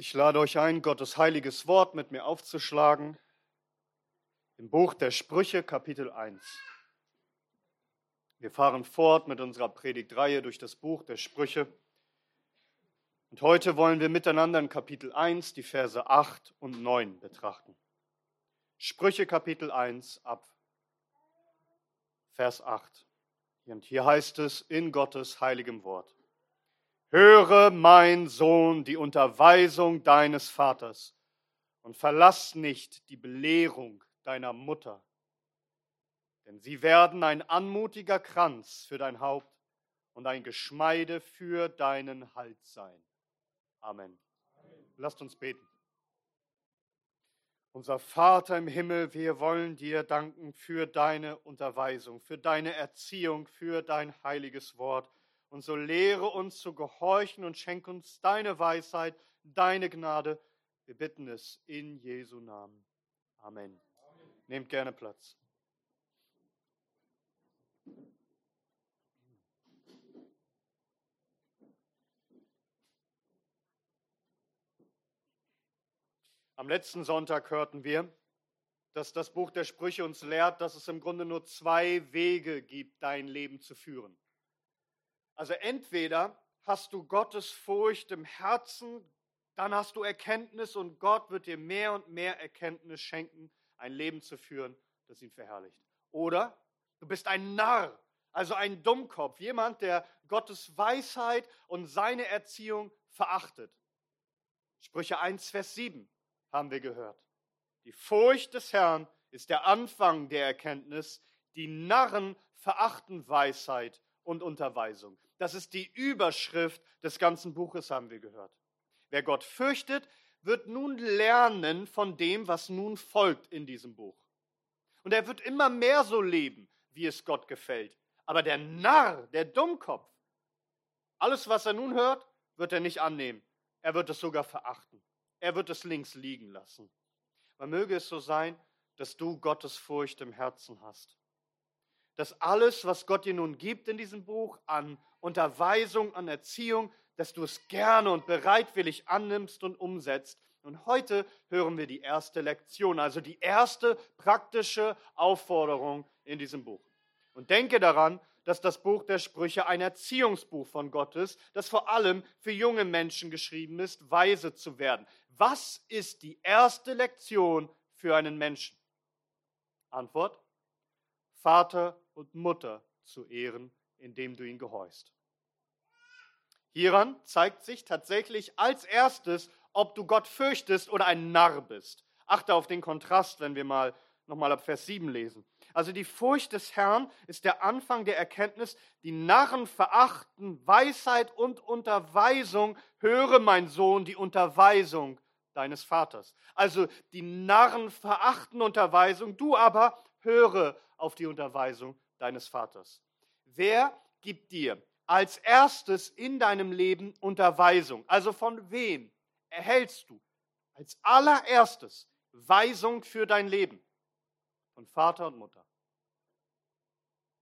Ich lade euch ein, Gottes heiliges Wort mit mir aufzuschlagen. Im Buch der Sprüche, Kapitel 1. Wir fahren fort mit unserer Predigtreihe durch das Buch der Sprüche. Und heute wollen wir miteinander in Kapitel 1 die Verse 8 und 9 betrachten. Sprüche Kapitel 1 ab Vers 8. Und hier heißt es in Gottes heiligem Wort. Höre, mein Sohn, die Unterweisung deines Vaters und verlass nicht die Belehrung deiner Mutter, denn sie werden ein anmutiger Kranz für dein Haupt und ein Geschmeide für deinen Hals sein. Amen. Amen. Lasst uns beten. Unser Vater im Himmel, wir wollen dir danken für deine Unterweisung, für deine Erziehung, für dein heiliges Wort. Und so lehre uns zu gehorchen und schenk uns deine Weisheit, deine Gnade. Wir bitten es in Jesu Namen. Amen. Amen. Nehmt gerne Platz. Am letzten Sonntag hörten wir, dass das Buch der Sprüche uns lehrt, dass es im Grunde nur zwei Wege gibt, dein Leben zu führen. Also entweder hast du Gottes Furcht im Herzen, dann hast du Erkenntnis und Gott wird dir mehr und mehr Erkenntnis schenken, ein Leben zu führen, das ihn verherrlicht. Oder du bist ein Narr, also ein Dummkopf, jemand, der Gottes Weisheit und seine Erziehung verachtet. Sprüche 1, Vers 7 haben wir gehört. Die Furcht des Herrn ist der Anfang der Erkenntnis, die Narren verachten Weisheit und Unterweisung. Das ist die Überschrift des ganzen Buches, haben wir gehört. Wer Gott fürchtet, wird nun lernen von dem, was nun folgt in diesem Buch. Und er wird immer mehr so leben, wie es Gott gefällt. Aber der Narr, der Dummkopf, alles, was er nun hört, wird er nicht annehmen. Er wird es sogar verachten. Er wird es links liegen lassen. Man möge es so sein, dass du Gottes Furcht im Herzen hast dass alles, was Gott dir nun gibt in diesem Buch an Unterweisung, an Erziehung, dass du es gerne und bereitwillig annimmst und umsetzt. Und heute hören wir die erste Lektion, also die erste praktische Aufforderung in diesem Buch. Und denke daran, dass das Buch der Sprüche ein Erziehungsbuch von Gott ist, das vor allem für junge Menschen geschrieben ist, weise zu werden. Was ist die erste Lektion für einen Menschen? Antwort, Vater und Mutter zu ehren, indem du ihn gehorchst. Hieran zeigt sich tatsächlich als erstes, ob du Gott fürchtest oder ein Narr bist. Achte auf den Kontrast, wenn wir mal nochmal ab Vers 7 lesen. Also die Furcht des Herrn ist der Anfang der Erkenntnis, die Narren verachten Weisheit und Unterweisung. Höre, mein Sohn, die Unterweisung deines Vaters. Also die Narren verachten Unterweisung, du aber höre auf die Unterweisung deines Vaters. Wer gibt dir als erstes in deinem Leben Unterweisung? Also von wem erhältst du als allererstes Weisung für dein Leben? Von Vater und Mutter.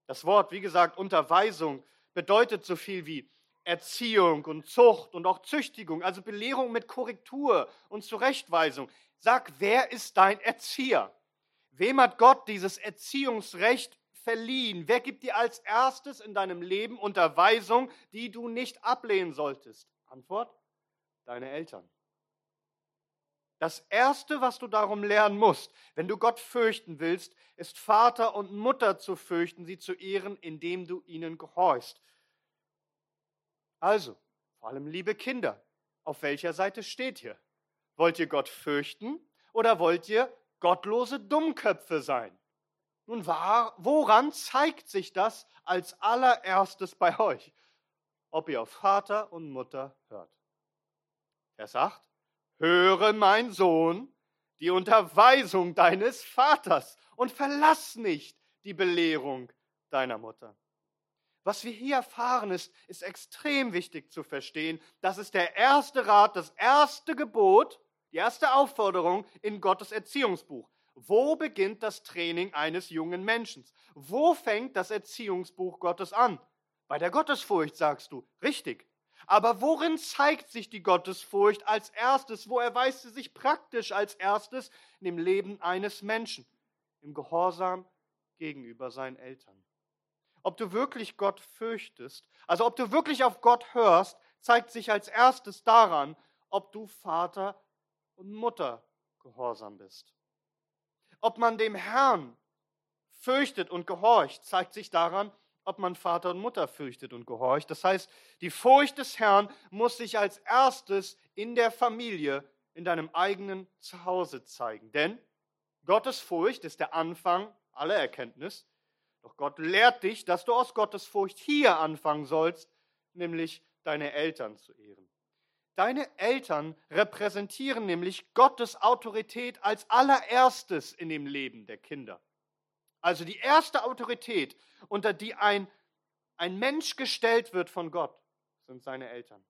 Das Wort, wie gesagt, Unterweisung bedeutet so viel wie Erziehung und Zucht und auch Züchtigung, also Belehrung mit Korrektur und Zurechtweisung. Sag, wer ist dein Erzieher? Wem hat Gott dieses Erziehungsrecht verliehen? Wer gibt dir als erstes in deinem Leben Unterweisung, die du nicht ablehnen solltest? Antwort, deine Eltern. Das Erste, was du darum lernen musst, wenn du Gott fürchten willst, ist Vater und Mutter zu fürchten, sie zu ehren, indem du ihnen gehorchst. Also, vor allem liebe Kinder, auf welcher Seite steht ihr? Wollt ihr Gott fürchten oder wollt ihr gottlose Dummköpfe sein? Nun, woran zeigt sich das als allererstes bei euch? Ob ihr auf Vater und Mutter hört. Er sagt, höre mein Sohn die Unterweisung deines Vaters und verlass nicht die Belehrung deiner Mutter. Was wir hier erfahren ist, ist extrem wichtig zu verstehen. Das ist der erste Rat, das erste Gebot, die erste Aufforderung in Gottes Erziehungsbuch. Wo beginnt das Training eines jungen Menschen? Wo fängt das Erziehungsbuch Gottes an? Bei der Gottesfurcht, sagst du. Richtig. Aber worin zeigt sich die Gottesfurcht als erstes? Wo erweist sie sich praktisch als erstes? In dem Leben eines Menschen, im Gehorsam gegenüber seinen Eltern. Ob du wirklich Gott fürchtest, also ob du wirklich auf Gott hörst, zeigt sich als erstes daran, ob du Vater und Mutter gehorsam bist. Ob man dem Herrn fürchtet und gehorcht, zeigt sich daran, ob man Vater und Mutter fürchtet und gehorcht. Das heißt, die Furcht des Herrn muss sich als erstes in der Familie, in deinem eigenen Zuhause zeigen. Denn Gottes Furcht ist der Anfang aller Erkenntnis. Doch Gott lehrt dich, dass du aus Gottes Furcht hier anfangen sollst, nämlich deine Eltern zu ehren. Deine Eltern repräsentieren nämlich Gottes Autorität als allererstes in dem Leben der Kinder. Also die erste Autorität, unter die ein, ein Mensch gestellt wird von Gott, sind seine Eltern.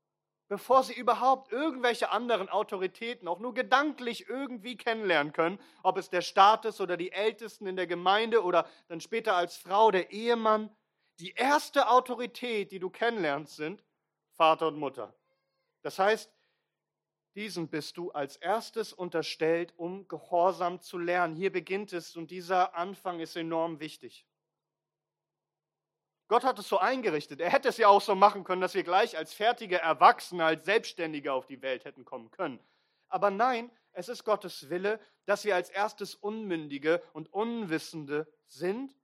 Bevor sie überhaupt irgendwelche anderen Autoritäten auch nur gedanklich irgendwie kennenlernen können, ob es der Staat ist oder die Ältesten in der Gemeinde oder dann später als Frau der Ehemann, die erste Autorität, die du kennenlernst, sind Vater und Mutter. Das heißt, diesen bist du als erstes unterstellt, um Gehorsam zu lernen. Hier beginnt es und dieser Anfang ist enorm wichtig. Gott hat es so eingerichtet. Er hätte es ja auch so machen können, dass wir gleich als fertige Erwachsene, als Selbstständige auf die Welt hätten kommen können. Aber nein, es ist Gottes Wille, dass wir als erstes Unmündige und Unwissende sind,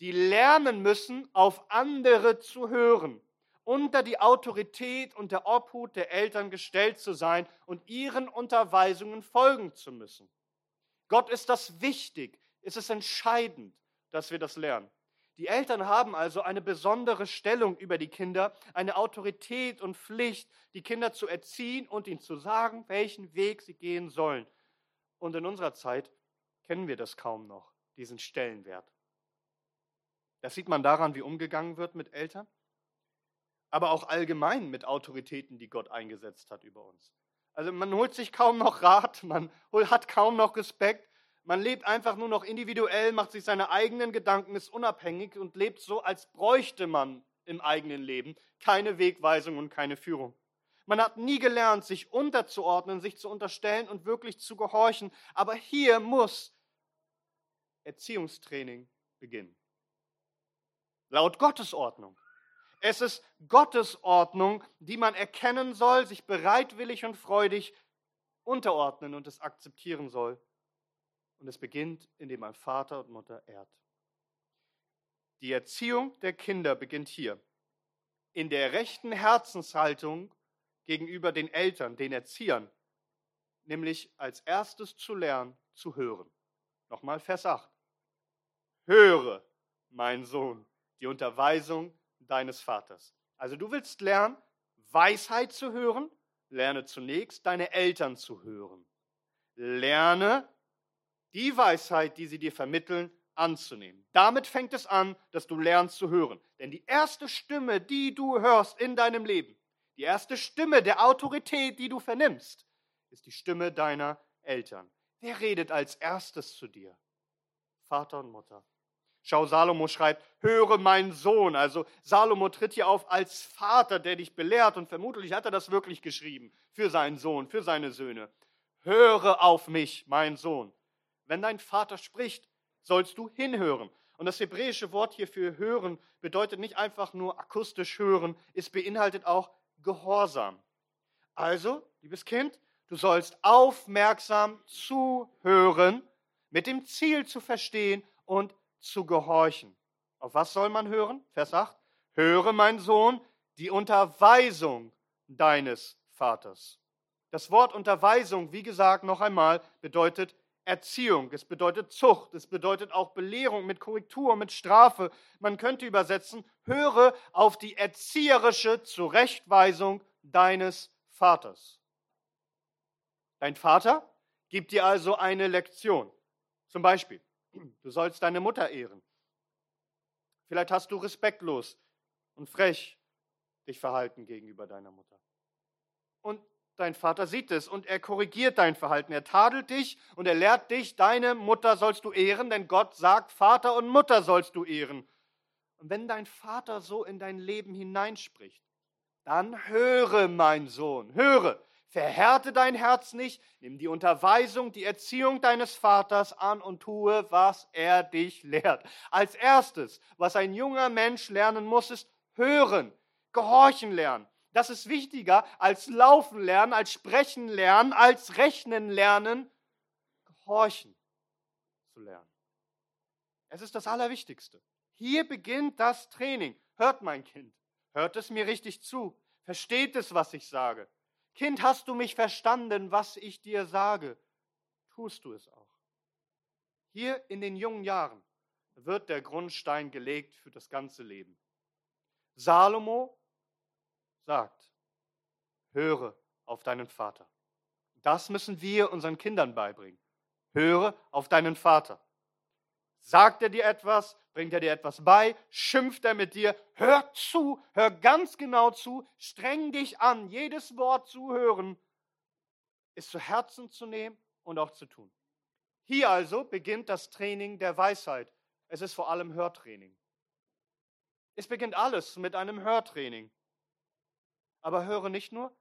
die lernen müssen, auf andere zu hören unter die Autorität und der Obhut der Eltern gestellt zu sein und ihren Unterweisungen folgen zu müssen. Gott ist das wichtig, ist es entscheidend, dass wir das lernen. Die Eltern haben also eine besondere Stellung über die Kinder, eine Autorität und Pflicht, die Kinder zu erziehen und ihnen zu sagen, welchen Weg sie gehen sollen. Und in unserer Zeit kennen wir das kaum noch, diesen Stellenwert. Das sieht man daran, wie umgegangen wird mit Eltern aber auch allgemein mit Autoritäten, die Gott eingesetzt hat über uns. Also man holt sich kaum noch Rat, man hat kaum noch Respekt, man lebt einfach nur noch individuell, macht sich seine eigenen Gedanken, ist unabhängig und lebt so, als bräuchte man im eigenen Leben keine Wegweisung und keine Führung. Man hat nie gelernt, sich unterzuordnen, sich zu unterstellen und wirklich zu gehorchen. Aber hier muss Erziehungstraining beginnen. Laut Gottes Ordnung. Es ist Gottes Ordnung, die man erkennen soll, sich bereitwillig und freudig unterordnen und es akzeptieren soll. Und es beginnt, indem man Vater und Mutter ehrt. Die Erziehung der Kinder beginnt hier. In der rechten Herzenshaltung gegenüber den Eltern, den Erziehern, nämlich als erstes zu lernen, zu hören. Nochmal Vers 8. Höre, mein Sohn, die Unterweisung deines Vaters. Also du willst lernen, Weisheit zu hören, lerne zunächst deine Eltern zu hören. Lerne die Weisheit, die sie dir vermitteln, anzunehmen. Damit fängt es an, dass du lernst zu hören. Denn die erste Stimme, die du hörst in deinem Leben, die erste Stimme der Autorität, die du vernimmst, ist die Stimme deiner Eltern. Wer redet als erstes zu dir? Vater und Mutter. Schau, Salomo schreibt, höre mein Sohn. Also Salomo tritt hier auf als Vater, der dich belehrt und vermutlich hat er das wirklich geschrieben für seinen Sohn, für seine Söhne. Höre auf mich, mein Sohn. Wenn dein Vater spricht, sollst du hinhören. Und das hebräische Wort hier für hören bedeutet nicht einfach nur akustisch hören, es beinhaltet auch Gehorsam. Also, liebes Kind, du sollst aufmerksam zuhören, mit dem Ziel zu verstehen und zu gehorchen. Auf was soll man hören? Vers 8. Höre, mein Sohn, die Unterweisung deines Vaters. Das Wort Unterweisung, wie gesagt, noch einmal, bedeutet Erziehung, es bedeutet Zucht, es bedeutet auch Belehrung mit Korrektur, mit Strafe. Man könnte übersetzen, höre auf die erzieherische Zurechtweisung deines Vaters. Dein Vater gibt dir also eine Lektion. Zum Beispiel, Du sollst deine Mutter ehren. Vielleicht hast du respektlos und frech dich verhalten gegenüber deiner Mutter. Und dein Vater sieht es und er korrigiert dein Verhalten. Er tadelt dich und er lehrt dich, deine Mutter sollst du ehren, denn Gott sagt, Vater und Mutter sollst du ehren. Und wenn dein Vater so in dein Leben hineinspricht, Dann höre, mein Sohn, höre. Verhärte dein Herz nicht, nimm die Unterweisung, die Erziehung deines Vaters an und tue, was er dich lehrt. Als erstes, was ein junger Mensch lernen muss, ist hören, gehorchen lernen. Das ist wichtiger als laufen lernen, als sprechen lernen, als rechnen lernen, gehorchen zu lernen. Es ist das Allerwichtigste. Hier beginnt das Training. Hört mein Kind, hört es mir richtig zu, versteht es, was ich sage. Kind, hast du mich verstanden, was ich dir sage? Tust du es auch. Hier in den jungen Jahren wird der Grundstein gelegt für das ganze Leben. Salomo sagt, höre auf deinen Vater. Das müssen wir unseren Kindern beibringen. Höre auf deinen Vater. Sagt er dir etwas? Bringt er dir etwas bei? Schimpft er mit dir? Hör zu, hör ganz genau zu, streng dich an, jedes Wort zu hören, ist zu Herzen zu nehmen und auch zu tun. Hier also beginnt das Training der Weisheit. Es ist vor allem Hörtraining. Es beginnt alles mit einem Hörtraining. Aber höre nicht nur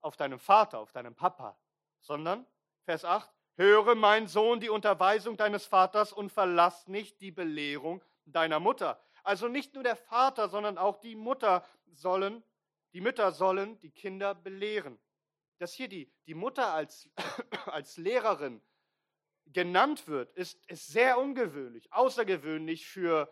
auf deinen Vater, auf deinen Papa, sondern, Vers 8, Höre, mein Sohn, die Unterweisung deines Vaters und verlass nicht die Belehrung deiner Mutter. Also nicht nur der Vater, sondern auch die Mutter sollen, die Mütter sollen die Kinder belehren. Dass hier die, die Mutter als, als Lehrerin genannt wird, ist, ist sehr ungewöhnlich, außergewöhnlich für,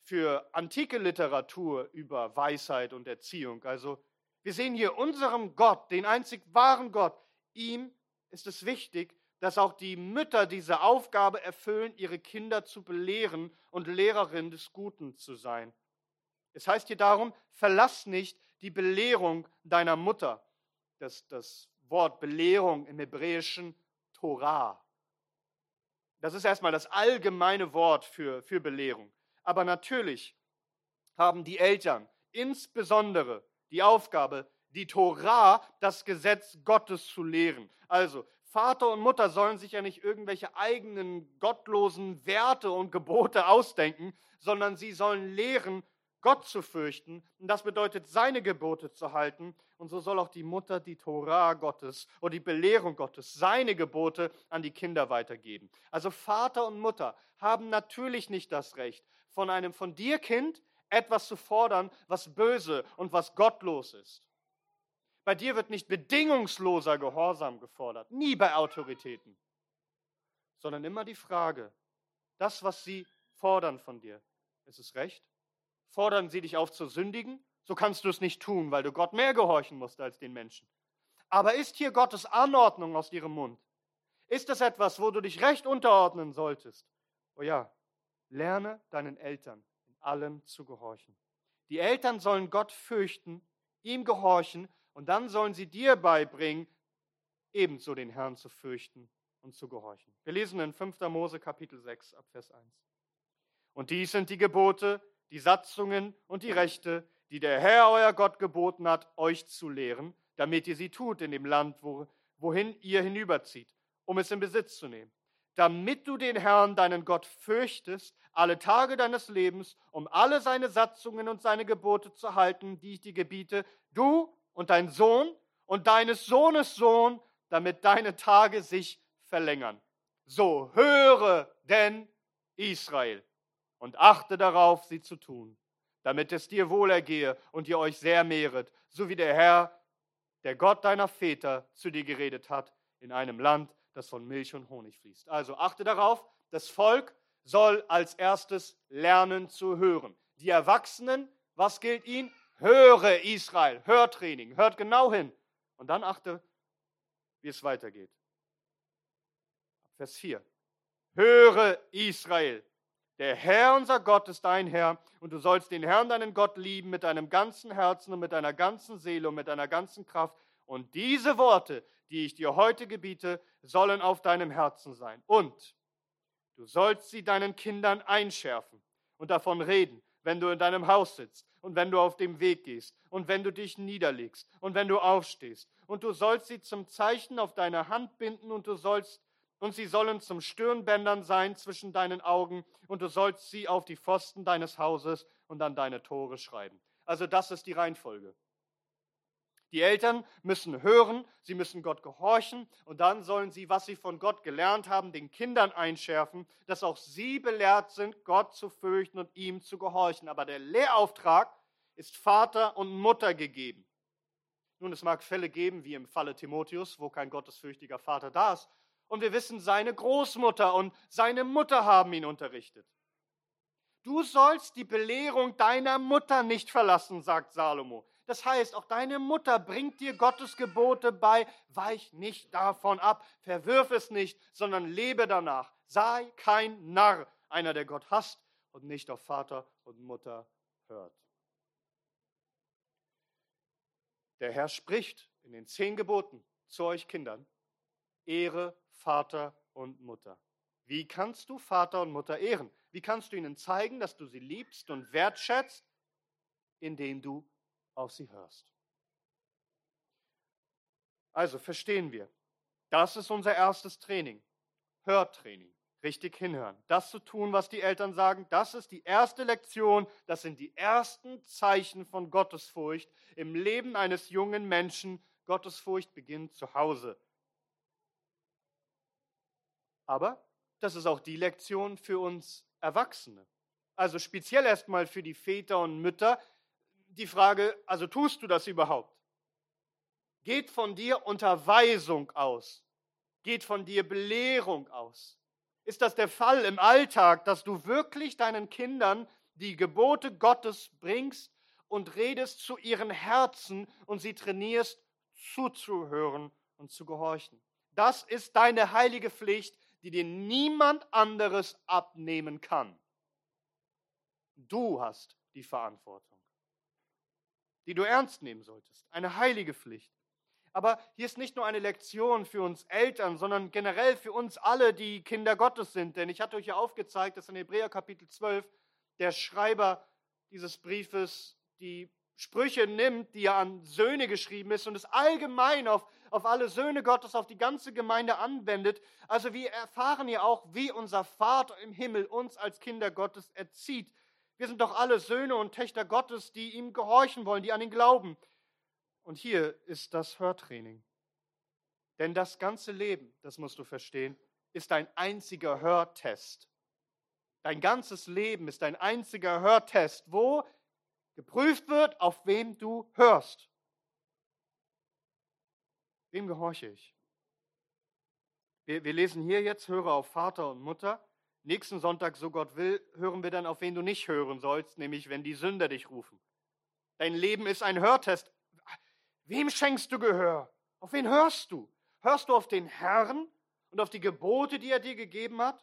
für antike Literatur über Weisheit und Erziehung. Also wir sehen hier unserem Gott, den einzig wahren Gott, ihm ist es wichtig, dass auch die Mütter diese Aufgabe erfüllen, ihre Kinder zu belehren und Lehrerin des Guten zu sein. Es heißt hier darum, verlass nicht die Belehrung deiner Mutter. Das, das Wort Belehrung im Hebräischen Torah. Das ist erstmal das allgemeine Wort für, für Belehrung. Aber natürlich haben die Eltern insbesondere die Aufgabe, die Torah, das Gesetz Gottes zu lehren. Also Vater und Mutter sollen sich ja nicht irgendwelche eigenen gottlosen Werte und Gebote ausdenken, sondern sie sollen lehren, Gott zu fürchten. Und das bedeutet, seine Gebote zu halten. Und so soll auch die Mutter die Torah Gottes oder die Belehrung Gottes, seine Gebote an die Kinder weitergeben. Also Vater und Mutter haben natürlich nicht das Recht, von einem von dir Kind etwas zu fordern, was böse und was gottlos ist. Bei dir wird nicht bedingungsloser Gehorsam gefordert, nie bei Autoritäten, sondern immer die Frage, das, was sie fordern von dir, ist es recht? Fordern sie dich auf zu sündigen? So kannst du es nicht tun, weil du Gott mehr gehorchen musst als den Menschen. Aber ist hier Gottes Anordnung aus ihrem Mund? Ist es etwas, wo du dich recht unterordnen solltest? Oh ja, lerne deinen Eltern in allem zu gehorchen. Die Eltern sollen Gott fürchten, ihm gehorchen und dann sollen sie dir beibringen, ebenso den Herrn zu fürchten und zu gehorchen. Wir lesen in 5. Mose Kapitel 6 ab Vers 1. Und dies sind die Gebote, die Satzungen und die Rechte, die der Herr euer Gott geboten hat, euch zu lehren, damit ihr sie tut in dem Land, wo, wohin ihr hinüberzieht, um es in Besitz zu nehmen. Damit du den Herrn, deinen Gott, fürchtest, alle Tage deines Lebens, um alle seine Satzungen und seine Gebote zu halten, die ich dir gebiete, du und dein Sohn und deines Sohnes Sohn, damit deine Tage sich verlängern. So höre denn Israel und achte darauf, sie zu tun, damit es dir wohlergehe und ihr euch sehr mehret, so wie der Herr, der Gott deiner Väter, zu dir geredet hat, in einem Land, das von Milch und Honig fließt. Also achte darauf, das Volk soll als erstes lernen zu hören. Die Erwachsenen, was gilt ihnen? Höre Israel, Hörtraining, hört genau hin. Und dann achte, wie es weitergeht. Vers 4. Höre Israel, der Herr unser Gott ist dein Herr und du sollst den Herrn deinen Gott lieben mit deinem ganzen Herzen und mit deiner ganzen Seele und mit deiner ganzen Kraft. Und diese Worte, die ich dir heute gebiete, sollen auf deinem Herzen sein. Und du sollst sie deinen Kindern einschärfen und davon reden, wenn du in deinem Haus sitzt und wenn du auf dem Weg gehst und wenn du dich niederlegst und wenn du aufstehst. Und du sollst sie zum Zeichen auf deine Hand binden und du sollst und sie sollen zum Stirnbändern sein zwischen deinen Augen und du sollst sie auf die Pfosten deines Hauses und an deine Tore schreiben. Also das ist die Reihenfolge. Die Eltern müssen hören, sie müssen Gott gehorchen und dann sollen sie, was sie von Gott gelernt haben, den Kindern einschärfen, dass auch sie belehrt sind, Gott zu fürchten und ihm zu gehorchen. Aber der Lehrauftrag ist Vater und Mutter gegeben. Nun, es mag Fälle geben, wie im Falle Timotheus, wo kein gottesfürchtiger Vater da ist. Und wir wissen, seine Großmutter und seine Mutter haben ihn unterrichtet. Du sollst die Belehrung deiner Mutter nicht verlassen, sagt Salomo. Das heißt, auch deine Mutter bringt dir Gottes Gebote bei. Weich nicht davon ab, verwirf es nicht, sondern lebe danach. Sei kein Narr, einer, der Gott hasst und nicht auf Vater und Mutter hört. Der Herr spricht in den zehn Geboten zu euch Kindern, Ehre Vater und Mutter. Wie kannst du Vater und Mutter ehren? Wie kannst du ihnen zeigen, dass du sie liebst und wertschätzt? Indem du auf sie hörst. Also verstehen wir, das ist unser erstes Training, Hörtraining, richtig hinhören, das zu tun, was die Eltern sagen, das ist die erste Lektion, das sind die ersten Zeichen von Gottesfurcht im Leben eines jungen Menschen. Gottesfurcht beginnt zu Hause. Aber das ist auch die Lektion für uns Erwachsene. Also speziell erstmal für die Väter und Mütter, die Frage, also tust du das überhaupt? Geht von dir Unterweisung aus? Geht von dir Belehrung aus? Ist das der Fall im Alltag, dass du wirklich deinen Kindern die Gebote Gottes bringst und redest zu ihren Herzen und sie trainierst, zuzuhören und zu gehorchen? Das ist deine heilige Pflicht, die dir niemand anderes abnehmen kann. Du hast die Verantwortung die du ernst nehmen solltest. Eine heilige Pflicht. Aber hier ist nicht nur eine Lektion für uns Eltern, sondern generell für uns alle, die Kinder Gottes sind. Denn ich hatte euch ja aufgezeigt, dass in Hebräer Kapitel 12 der Schreiber dieses Briefes die Sprüche nimmt, die er an Söhne geschrieben ist und es allgemein auf, auf alle Söhne Gottes, auf die ganze Gemeinde anwendet. Also wir erfahren ja auch, wie unser Vater im Himmel uns als Kinder Gottes erzieht. Wir sind doch alle Söhne und Töchter Gottes, die ihm gehorchen wollen, die an ihn glauben. Und hier ist das Hörtraining. Denn das ganze Leben, das musst du verstehen, ist ein einziger Hörtest. Dein ganzes Leben ist ein einziger Hörtest, wo geprüft wird, auf wem du hörst. Wem gehorche ich? Wir, wir lesen hier jetzt, höre auf Vater und Mutter. Nächsten Sonntag, so Gott will, hören wir dann, auf wen du nicht hören sollst, nämlich wenn die Sünder dich rufen. Dein Leben ist ein Hörtest. Wem schenkst du Gehör? Auf wen hörst du? Hörst du auf den Herrn und auf die Gebote, die er dir gegeben hat?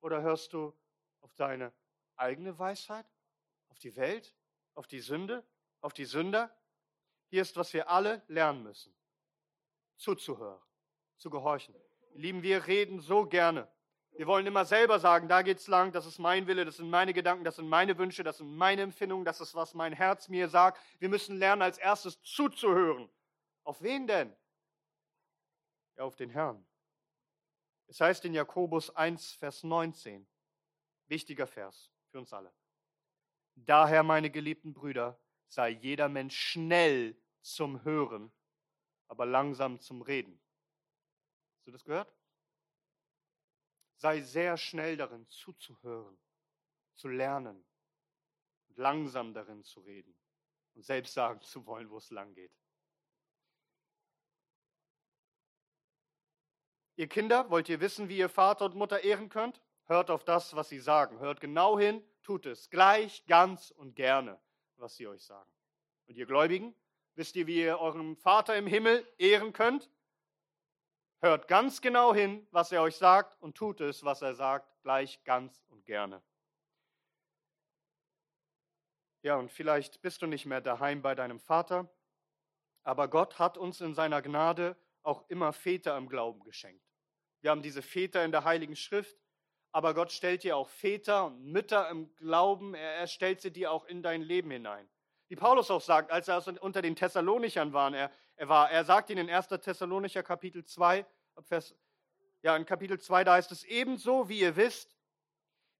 Oder hörst du auf deine eigene Weisheit? Auf die Welt? Auf die Sünde? Auf die Sünder? Hier ist, was wir alle lernen müssen. Zuzuhören, zu gehorchen. Lieben, wir reden so gerne. Wir wollen immer selber sagen, da geht's lang, das ist mein Wille, das sind meine Gedanken, das sind meine Wünsche, das sind meine Empfindungen, das ist, was mein Herz mir sagt. Wir müssen lernen, als erstes zuzuhören. Auf wen denn? Ja, auf den Herrn. Es heißt in Jakobus 1, Vers 19, wichtiger Vers für uns alle. Daher, meine geliebten Brüder, sei jeder Mensch schnell zum Hören, aber langsam zum Reden. Hast du das gehört? Sei sehr schnell darin zuzuhören, zu lernen und langsam darin zu reden und selbst sagen zu wollen, wo es lang geht. Ihr Kinder, wollt ihr wissen, wie ihr Vater und Mutter ehren könnt? Hört auf das, was sie sagen. Hört genau hin, tut es gleich, ganz und gerne, was sie euch sagen. Und ihr Gläubigen, wisst ihr, wie ihr euren Vater im Himmel ehren könnt? Hört ganz genau hin, was er euch sagt und tut es, was er sagt, gleich ganz und gerne. Ja, und vielleicht bist du nicht mehr daheim bei deinem Vater, aber Gott hat uns in seiner Gnade auch immer Väter im Glauben geschenkt. Wir haben diese Väter in der Heiligen Schrift, aber Gott stellt dir auch Väter und Mütter im Glauben, er, er stellt sie dir auch in dein Leben hinein. Wie Paulus auch sagt, als er unter den Thessalonichern war, er, er, war, er sagt ihnen in 1. Thessalonicher Kapitel 2, Vers, ja, in Kapitel 2, da heißt es ebenso, wie ihr wisst,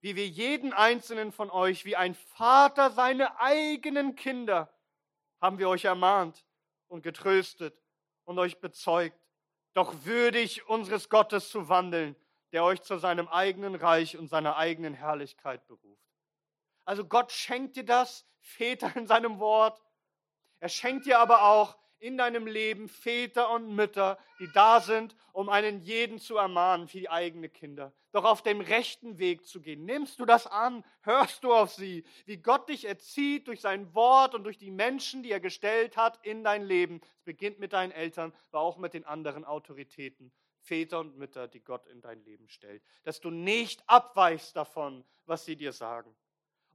wie wir jeden einzelnen von euch, wie ein Vater seine eigenen Kinder, haben wir euch ermahnt und getröstet und euch bezeugt, doch würdig unseres Gottes zu wandeln, der euch zu seinem eigenen Reich und seiner eigenen Herrlichkeit beruft. Also Gott schenkt dir das, Väter in seinem Wort. Er schenkt dir aber auch in deinem Leben Väter und Mütter, die da sind, um einen jeden zu ermahnen, wie die eigenen Kinder. Doch auf dem rechten Weg zu gehen. Nimmst du das an? Hörst du auf sie? Wie Gott dich erzieht durch sein Wort und durch die Menschen, die er gestellt hat in dein Leben. Es beginnt mit deinen Eltern, aber auch mit den anderen Autoritäten. Väter und Mütter, die Gott in dein Leben stellt. Dass du nicht abweichst davon, was sie dir sagen.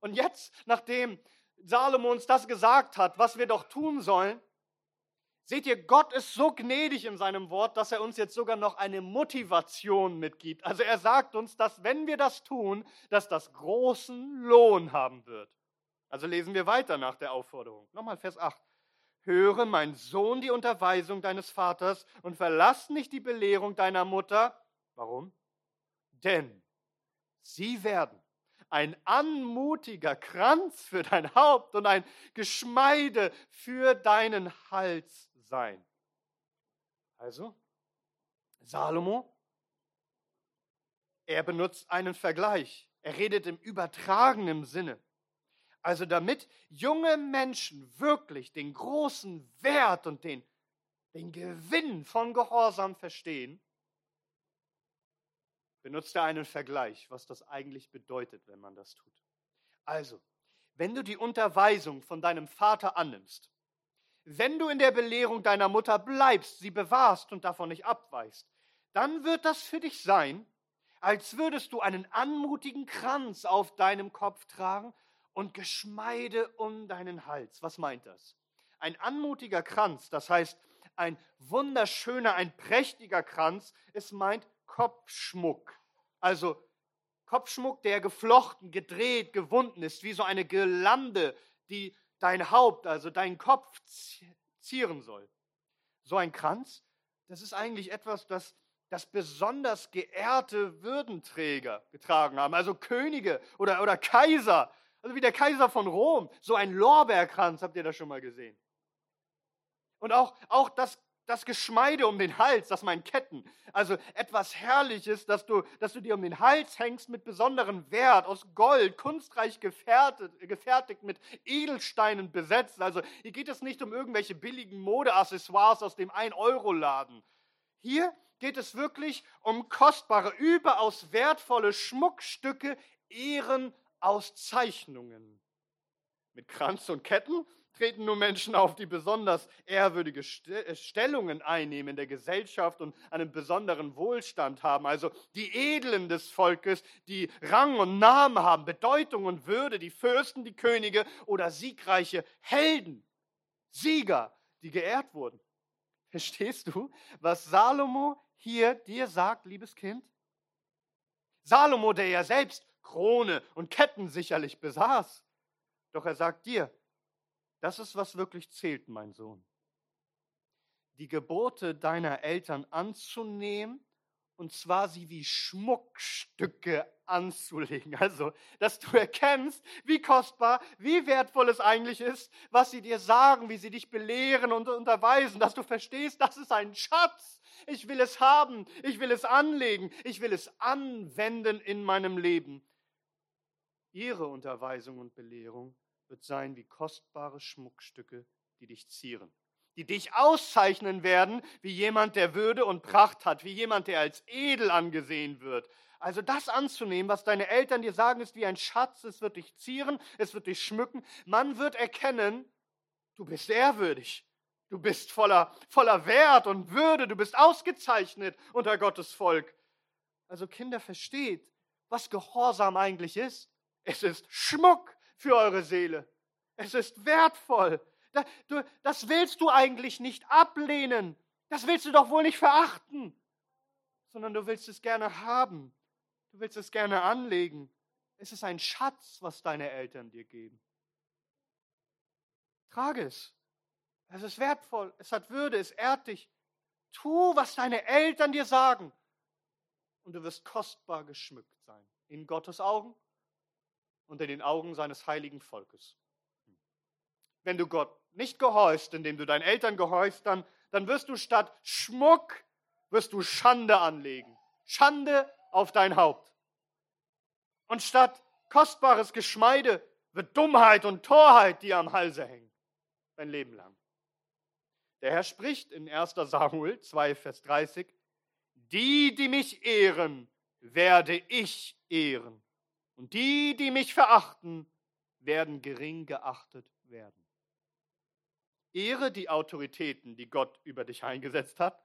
Und jetzt, nachdem Salomo uns das gesagt hat, was wir doch tun sollen, Seht ihr, Gott ist so gnädig in seinem Wort, dass er uns jetzt sogar noch eine Motivation mitgibt. Also er sagt uns, dass wenn wir das tun, dass das großen Lohn haben wird. Also lesen wir weiter nach der Aufforderung. Nochmal Vers 8. Höre, mein Sohn, die Unterweisung deines Vaters und verlass nicht die Belehrung deiner Mutter. Warum? Denn sie werden ein anmutiger Kranz für dein Haupt und ein Geschmeide für deinen Hals sein. Also, Salomo, er benutzt einen Vergleich. Er redet im übertragenen Sinne. Also damit junge Menschen wirklich den großen Wert und den, den Gewinn von Gehorsam verstehen, benutzt er einen Vergleich, was das eigentlich bedeutet, wenn man das tut. Also, wenn du die Unterweisung von deinem Vater annimmst, wenn du in der Belehrung deiner Mutter bleibst, sie bewahrst und davon nicht abweichst, dann wird das für dich sein, als würdest du einen anmutigen Kranz auf deinem Kopf tragen und Geschmeide um deinen Hals. Was meint das? Ein anmutiger Kranz, das heißt ein wunderschöner, ein prächtiger Kranz, es meint Kopfschmuck. Also Kopfschmuck, der geflochten, gedreht, gewunden ist, wie so eine Girlande, die dein Haupt, also dein Kopf zieren soll. So ein Kranz, das ist eigentlich etwas, das, das besonders geehrte Würdenträger getragen haben, also Könige oder, oder Kaiser, also wie der Kaiser von Rom, so ein Lorbeerkranz, habt ihr das schon mal gesehen? Und auch, auch das das Geschmeide um den Hals, das meinen Ketten. Also etwas Herrliches, dass du, dass du dir um den Hals hängst mit besonderem Wert, aus Gold, kunstreich gefertigt, gefertigt mit Edelsteinen besetzt. Also hier geht es nicht um irgendwelche billigen Modeaccessoires aus dem 1-Euro-Laden. Hier geht es wirklich um kostbare, überaus wertvolle Schmuckstücke, Ehrenauszeichnungen. Mit Kranz und Ketten treten nur Menschen auf, die besonders ehrwürdige äh, Stellungen einnehmen in der Gesellschaft und einen besonderen Wohlstand haben. Also die Edlen des Volkes, die Rang und Namen haben, Bedeutung und Würde, die Fürsten, die Könige oder siegreiche Helden, Sieger, die geehrt wurden. Verstehst du, was Salomo hier dir sagt, liebes Kind? Salomo, der ja selbst Krone und Ketten sicherlich besaß. Doch er sagt dir, das ist, was wirklich zählt, mein Sohn. Die Gebote deiner Eltern anzunehmen und zwar sie wie Schmuckstücke anzulegen. Also, dass du erkennst, wie kostbar, wie wertvoll es eigentlich ist, was sie dir sagen, wie sie dich belehren und unterweisen, dass du verstehst, das ist ein Schatz. Ich will es haben, ich will es anlegen, ich will es anwenden in meinem Leben. Ihre Unterweisung und Belehrung wird sein wie kostbare Schmuckstücke, die dich zieren, die dich auszeichnen werden wie jemand, der Würde und Pracht hat, wie jemand, der als edel angesehen wird. Also das anzunehmen, was deine Eltern dir sagen, ist wie ein Schatz, es wird dich zieren, es wird dich schmücken. Man wird erkennen, du bist ehrwürdig, du bist voller, voller Wert und Würde, du bist ausgezeichnet unter Gottes Volk. Also Kinder, versteht, was Gehorsam eigentlich ist. Es ist Schmuck für eure Seele. Es ist wertvoll. Das willst du eigentlich nicht ablehnen. Das willst du doch wohl nicht verachten, sondern du willst es gerne haben. Du willst es gerne anlegen. Es ist ein Schatz, was deine Eltern dir geben. Trage es. Es ist wertvoll. Es hat Würde. Es ehrt dich. Tu, was deine Eltern dir sagen. Und du wirst kostbar geschmückt sein. In Gottes Augen in den Augen seines heiligen Volkes. Wenn du Gott nicht gehorchst, indem du deinen Eltern gehorchst, dann, dann wirst du statt Schmuck, wirst du Schande anlegen. Schande auf dein Haupt. Und statt kostbares Geschmeide wird Dummheit und Torheit dir am Halse hängen. Dein Leben lang. Der Herr spricht in 1 Samuel 2, Vers 30, die, die mich ehren, werde ich ehren. Und die, die mich verachten, werden gering geachtet werden. Ehre die Autoritäten, die Gott über dich eingesetzt hat.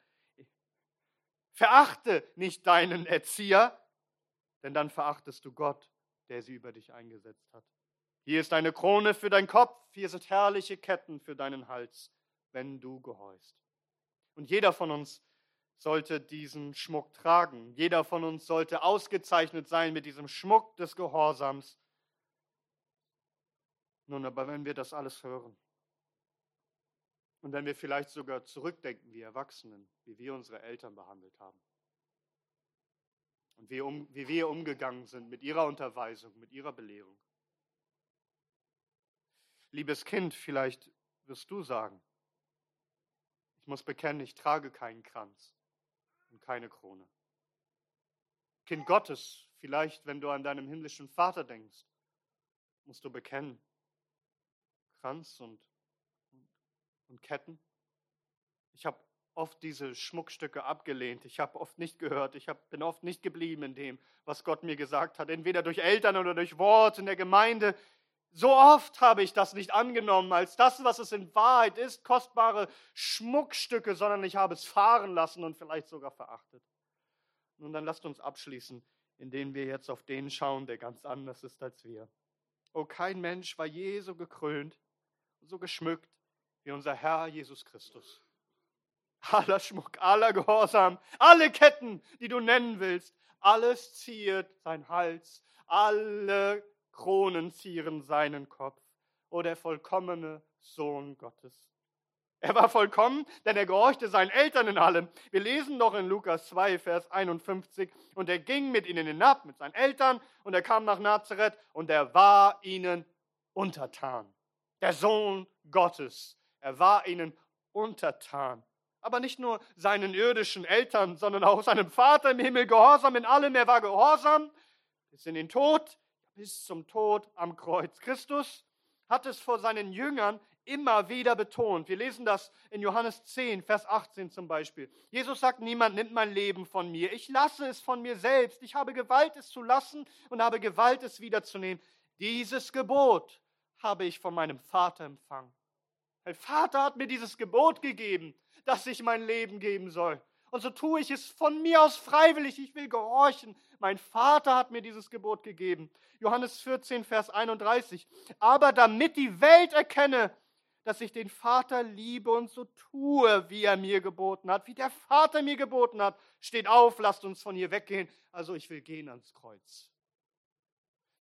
Verachte nicht deinen Erzieher, denn dann verachtest du Gott, der sie über dich eingesetzt hat. Hier ist eine Krone für deinen Kopf, hier sind herrliche Ketten für deinen Hals, wenn du gehorchst. Und jeder von uns sollte diesen Schmuck tragen. Jeder von uns sollte ausgezeichnet sein mit diesem Schmuck des Gehorsams. Nun, aber wenn wir das alles hören und wenn wir vielleicht sogar zurückdenken, wie Erwachsenen, wie wir unsere Eltern behandelt haben und wie, um, wie wir umgegangen sind mit ihrer Unterweisung, mit ihrer Belehrung. Liebes Kind, vielleicht wirst du sagen, ich muss bekennen, ich trage keinen Kranz und keine Krone. Kind Gottes, vielleicht wenn du an deinem himmlischen Vater denkst, musst du bekennen, Kranz und, und, und Ketten. Ich habe oft diese Schmuckstücke abgelehnt. Ich habe oft nicht gehört. Ich hab, bin oft nicht geblieben in dem, was Gott mir gesagt hat. Entweder durch Eltern oder durch Wort in der Gemeinde. So oft habe ich das nicht angenommen als das, was es in Wahrheit ist, kostbare Schmuckstücke, sondern ich habe es fahren lassen und vielleicht sogar verachtet. Nun, dann lasst uns abschließen, indem wir jetzt auf den schauen, der ganz anders ist als wir. Oh, kein Mensch war je so gekrönt, so geschmückt wie unser Herr Jesus Christus. Aller Schmuck, aller Gehorsam, alle Ketten, die du nennen willst, alles ziert sein Hals, alle Kronen zieren seinen Kopf. O der vollkommene Sohn Gottes. Er war vollkommen, denn er gehorchte seinen Eltern in allem. Wir lesen noch in Lukas 2, Vers 51. Und er ging mit ihnen hinab, mit seinen Eltern, und er kam nach Nazareth, und er war ihnen untertan. Der Sohn Gottes. Er war ihnen untertan. Aber nicht nur seinen irdischen Eltern, sondern auch seinem Vater im Himmel gehorsam in allem. Er war gehorsam bis in den Tod, bis zum Tod am Kreuz. Christus hat es vor seinen Jüngern immer wieder betont. Wir lesen das in Johannes 10, Vers 18 zum Beispiel. Jesus sagt, niemand nimmt mein Leben von mir. Ich lasse es von mir selbst. Ich habe Gewalt, es zu lassen und habe Gewalt, es wiederzunehmen. Dieses Gebot habe ich von meinem Vater empfangen. Mein Vater hat mir dieses Gebot gegeben, dass ich mein Leben geben soll. Und so tue ich es von mir aus freiwillig. Ich will gehorchen. Mein Vater hat mir dieses Gebot gegeben. Johannes 14, Vers 31. Aber damit die Welt erkenne, dass ich den Vater liebe und so tue, wie er mir geboten hat, wie der Vater mir geboten hat, steht auf, lasst uns von hier weggehen. Also ich will gehen ans Kreuz.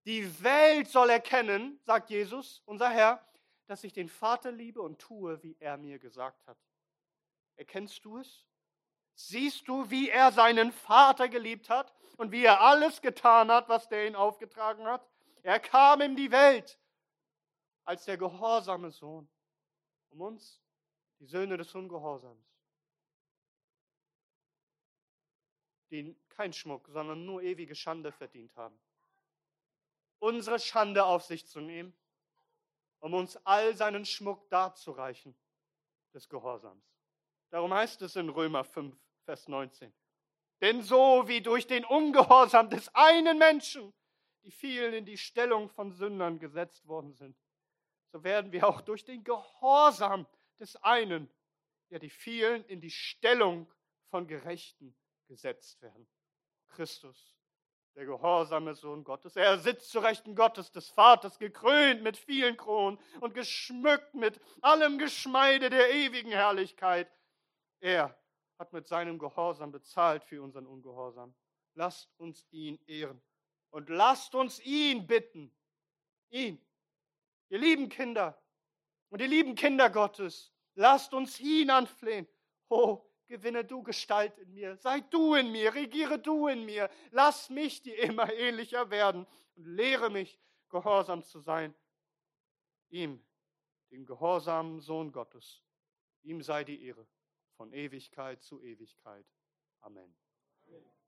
Die Welt soll erkennen, sagt Jesus, unser Herr, dass ich den Vater liebe und tue, wie er mir gesagt hat. Erkennst du es? Siehst du, wie er seinen Vater geliebt hat und wie er alles getan hat, was der ihn aufgetragen hat? Er kam in die Welt als der gehorsame Sohn, um uns, die Söhne des Ungehorsams, die kein Schmuck, sondern nur ewige Schande verdient haben, unsere Schande auf sich zu nehmen, um uns all seinen Schmuck darzureichen des Gehorsams. Darum heißt es in Römer 5, Vers 19. Denn so wie durch den Ungehorsam des einen Menschen die vielen in die Stellung von Sündern gesetzt worden sind, so werden wir auch durch den Gehorsam des einen, ja die vielen in die Stellung von Gerechten gesetzt werden. Christus, der gehorsame Sohn Gottes. Er sitzt zu Rechten Gottes, des Vaters, gekrönt mit vielen Kronen und geschmückt mit allem Geschmeide der ewigen Herrlichkeit. Er hat mit seinem Gehorsam bezahlt für unseren Ungehorsam. Lasst uns ihn ehren und lasst uns ihn bitten. Ihn. Ihr lieben Kinder und ihr lieben Kinder Gottes, lasst uns ihn anflehen. Oh, gewinne du Gestalt in mir, sei du in mir, regiere du in mir, lass mich dir immer ähnlicher werden und lehre mich, gehorsam zu sein. Ihm, den gehorsamen Sohn Gottes. Ihm sei die Ehre von Ewigkeit zu Ewigkeit. Amen. Amen.